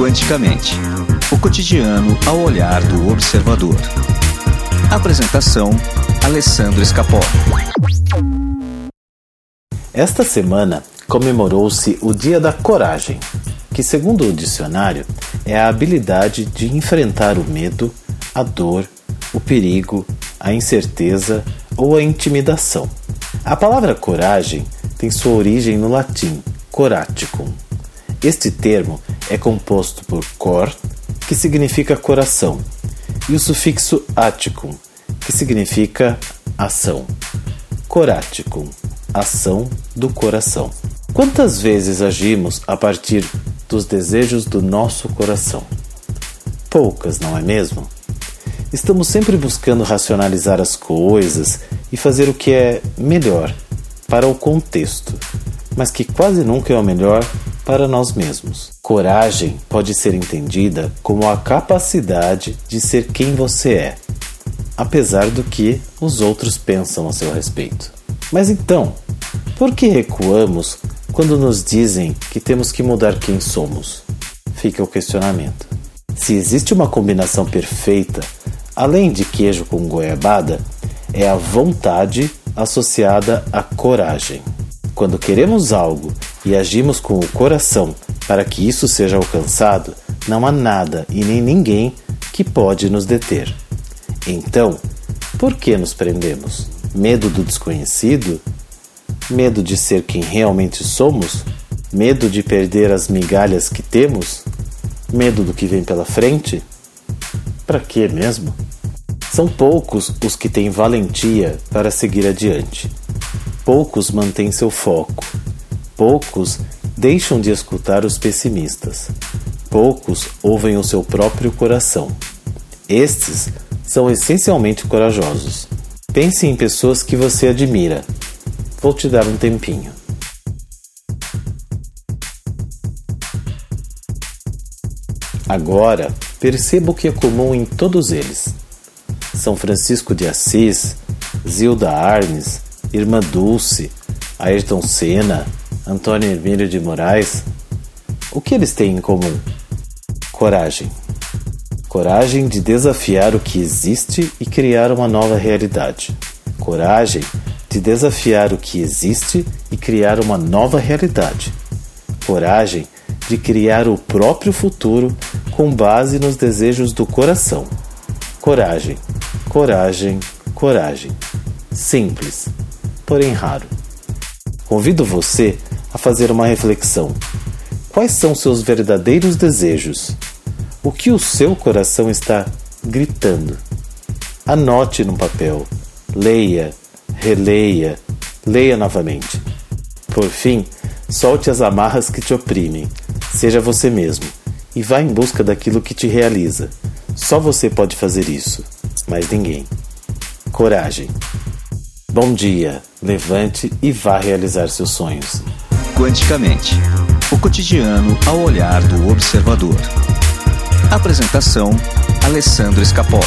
Quanticamente o cotidiano ao olhar do observador. Apresentação: Alessandro Escapó. Esta semana comemorou-se o Dia da Coragem, que, segundo o dicionário, é a habilidade de enfrentar o medo, a dor, o perigo, a incerteza ou a intimidação. A palavra coragem tem sua origem no latim coraticum. Este termo é composto por cor, que significa coração, e o sufixo aticum, que significa ação. Coraticum, ação do coração. Quantas vezes agimos a partir dos desejos do nosso coração? Poucas, não é mesmo? Estamos sempre buscando racionalizar as coisas e fazer o que é melhor para o contexto, mas que quase nunca é o melhor para nós mesmos. Coragem pode ser entendida como a capacidade de ser quem você é, apesar do que os outros pensam a seu respeito. Mas então, por que recuamos quando nos dizem que temos que mudar quem somos? Fica o questionamento. Se existe uma combinação perfeita, além de queijo com goiabada, é a vontade associada à coragem. Quando queremos algo e agimos com o coração para que isso seja alcançado, não há nada e nem ninguém que pode nos deter. Então, por que nos prendemos? Medo do desconhecido? Medo de ser quem realmente somos? Medo de perder as migalhas que temos? Medo do que vem pela frente? Para que mesmo? São poucos os que têm valentia para seguir adiante. Poucos mantêm seu foco. Poucos deixam de escutar os pessimistas. Poucos ouvem o seu próprio coração. Estes são essencialmente corajosos. Pense em pessoas que você admira. Vou te dar um tempinho. Agora, perceba o que é comum em todos eles. São Francisco de Assis, Zilda Arnes, Irmã Dulce, Ayrton Senna, Antônio Hermílio de Moraes, o que eles têm em comum? Coragem. Coragem de desafiar o que existe e criar uma nova realidade. Coragem de desafiar o que existe e criar uma nova realidade. Coragem de criar o próprio futuro com base nos desejos do coração. Coragem, coragem, coragem. Simples, porém raro. Convido você a fazer uma reflexão. Quais são seus verdadeiros desejos? O que o seu coração está gritando? Anote num papel, leia, releia, leia novamente. Por fim, solte as amarras que te oprimem. Seja você mesmo e vá em busca daquilo que te realiza. Só você pode fazer isso, mas ninguém. Coragem. Bom dia, levante e vá realizar seus sonhos. Quanticamente o cotidiano ao olhar do observador. Apresentação: Alessandro Escapó.